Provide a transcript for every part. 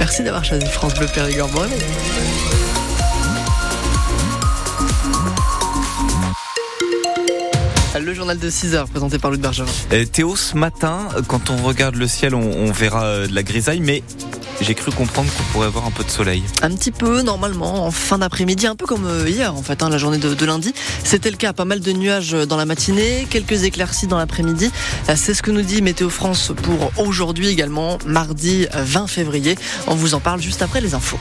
Merci d'avoir choisi France Bleu Périgord. Bon réveil. Le journal de 6 heures présenté par Louis Bergeron. Euh, Théo, ce matin, quand on regarde le ciel, on, on verra euh, de la grisaille, mais j'ai cru comprendre qu'on pourrait avoir un peu de soleil. Un petit peu, normalement, en fin d'après-midi, un peu comme euh, hier, en fait, hein, la journée de, de lundi. C'était le cas, pas mal de nuages dans la matinée, quelques éclaircies dans l'après-midi. Euh, C'est ce que nous dit Météo France pour aujourd'hui également, mardi 20 février. On vous en parle juste après les infos.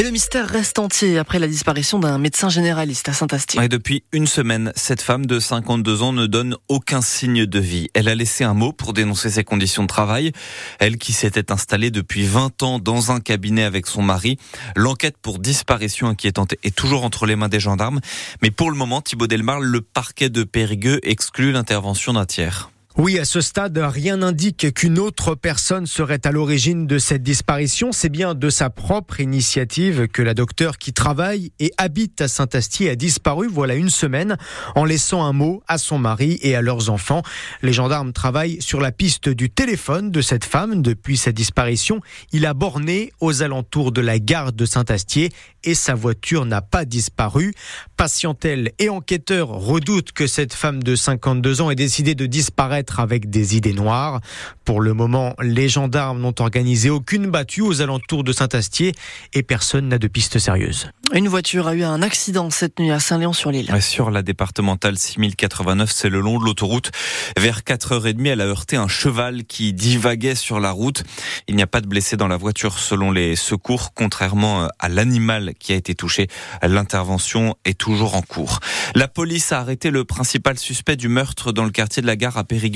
Et le mystère reste entier après la disparition d'un médecin généraliste à Saint-Astier. Et depuis une semaine, cette femme de 52 ans ne donne aucun signe de vie. Elle a laissé un mot pour dénoncer ses conditions de travail. Elle qui s'était installée depuis 20 ans dans un cabinet avec son mari. L'enquête pour disparition inquiétante est toujours entre les mains des gendarmes. Mais pour le moment, Thibaut Delmar, le parquet de Périgueux exclut l'intervention d'un tiers. Oui, à ce stade, rien n'indique qu'une autre personne serait à l'origine de cette disparition. C'est bien de sa propre initiative que la docteure qui travaille et habite à Saint-Astier a disparu voilà une semaine en laissant un mot à son mari et à leurs enfants. Les gendarmes travaillent sur la piste du téléphone de cette femme depuis sa disparition. Il a borné aux alentours de la gare de Saint-Astier et sa voiture n'a pas disparu. Patientèle et enquêteurs redoutent que cette femme de 52 ans ait décidé de disparaître avec des idées noires. Pour le moment, les gendarmes n'ont organisé aucune battue aux alentours de Saint-Astier et personne n'a de piste sérieuse. Une voiture a eu un accident cette nuit à Saint-Léon-sur-l'Île. Sur la départementale 6089, c'est le long de l'autoroute. Vers 4h30, elle a heurté un cheval qui divaguait sur la route. Il n'y a pas de blessés dans la voiture selon les secours, contrairement à l'animal qui a été touché. L'intervention est toujours en cours. La police a arrêté le principal suspect du meurtre dans le quartier de la gare à Périgueux.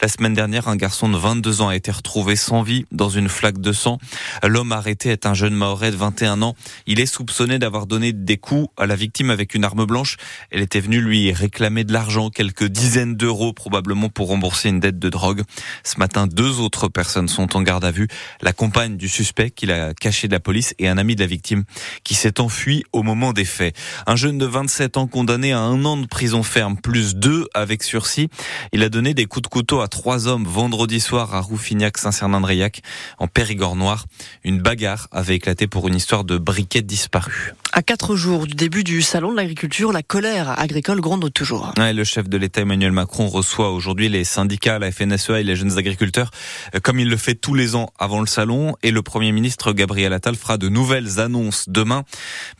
La semaine dernière, un garçon de 22 ans a été retrouvé sans vie dans une flaque de sang. L'homme arrêté est un jeune maorais de 21 ans. Il est soupçonné d'avoir donné des coups à la victime avec une arme blanche. Elle était venue lui réclamer de l'argent, quelques dizaines d'euros probablement pour rembourser une dette de drogue. Ce matin, deux autres personnes sont en garde à vue. La compagne du suspect qui l'a caché de la police et un ami de la victime qui s'est enfui au moment des faits. Un jeune de 27 ans condamné à un an de prison ferme plus deux avec sursis. Il a donné des coups de couteau à trois hommes vendredi soir à Rouffignac-Saint-Cernin-de-Réac en Périgord noir. Une bagarre avait éclaté pour une histoire de briquet disparu. À quatre jours du début du salon de l'agriculture, la colère agricole gronde toujours. Le chef de l'État Emmanuel Macron reçoit aujourd'hui les syndicats, la FNSEA et les jeunes agriculteurs, euh, comme il le fait tous les ans avant le salon. Et le Premier ministre Gabriel Attal fera de nouvelles annonces demain.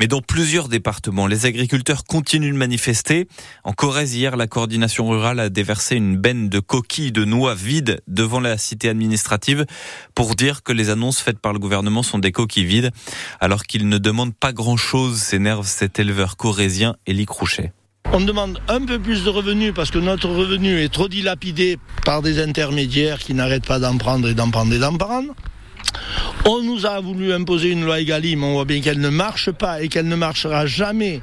Mais dans plusieurs départements, les agriculteurs continuent de manifester. En Corrèze, hier, la coordination rurale a déversé une benne de coquilles de noix vides devant la cité administrative pour dire que les annonces faites par le gouvernement sont des coquilles vides, alors qu'ils ne demandent pas grand-chose, s'énerve cet éleveur corrézien, Élie Crouchet. On demande un peu plus de revenus parce que notre revenu est trop dilapidé par des intermédiaires qui n'arrêtent pas d'en prendre et d'en prendre et d'en prendre. On nous a voulu imposer une loi Egalim, on voit bien qu'elle ne marche pas et qu'elle ne marchera jamais.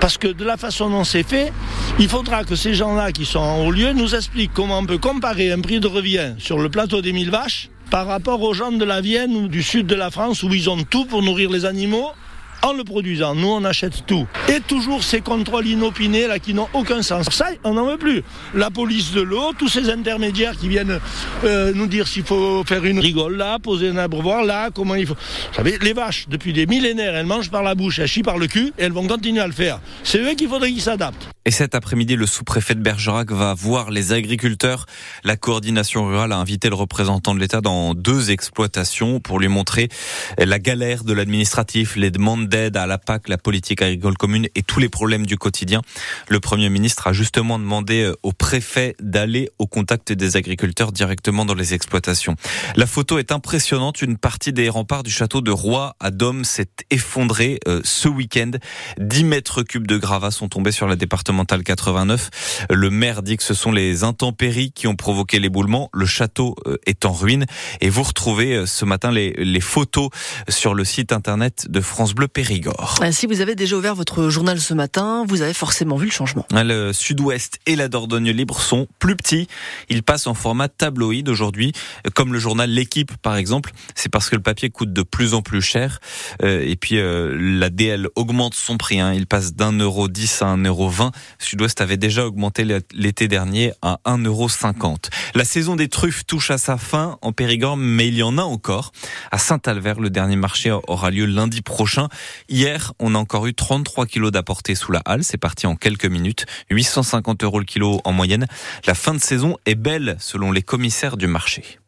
Parce que de la façon dont c'est fait, il faudra que ces gens-là qui sont en haut lieu nous expliquent comment on peut comparer un prix de revient sur le plateau des mille vaches par rapport aux gens de la Vienne ou du sud de la France où ils ont tout pour nourrir les animaux en le produisant. Nous, on achète tout. Et toujours ces contrôles inopinés là qui n'ont aucun sens. Ça, on n'en veut plus. La police de l'eau, tous ces intermédiaires qui viennent euh, nous dire s'il faut faire une rigole là, poser un abreuvoir là, comment il faut. Vous savez, les vaches, depuis des millénaires, elles mangent par la bouche, elles chient par le cul et elles vont continuer à le faire. C'est eux qu'il faudrait qu'ils s'adaptent. Et cet après-midi, le sous-préfet de Bergerac va voir les agriculteurs. La coordination rurale a invité le représentant de l'État dans deux exploitations pour lui montrer la galère de l'administratif, les demandes d'aide à la PAC, la politique agricole commune et tous les problèmes du quotidien. Le Premier ministre a justement demandé au préfet d'aller au contact des agriculteurs directement dans les exploitations. La photo est impressionnante. Une partie des remparts du château de Roy à Dôme s'est effondrée euh, ce week-end. 10 mètres cubes de gravats sont tombés sur la départementale 89. Le maire dit que ce sont les intempéries qui ont provoqué l'éboulement. Le château euh, est en ruine. Et vous retrouvez euh, ce matin les, les photos sur le site internet de France Bleu Périgord. Ah, si vous avez déjà ouvert votre journal ce matin, vous avez forcément vu le changement. Le sud-ouest et la Dordogne libre sont plus petits. Ils passent en format tabloïd aujourd'hui, comme le journal L'équipe par exemple. C'est parce que le papier coûte de plus en plus cher. Euh, et puis euh, la DL augmente son prix. Hein. Il passe d'un euro dix à un euro vingt. Sud-ouest avait déjà augmenté l'été dernier à un euro cinquante. La saison des truffes touche à sa fin en Périgord, mais il y en a encore. À Saint-Alvert, le dernier marché aura lieu lundi prochain. Hier, on a encore eu 33 kilos d'apportés sous la halle. C'est parti en quelques minutes. 850 euros le kilo en moyenne. La fin de saison est belle selon les commissaires du marché.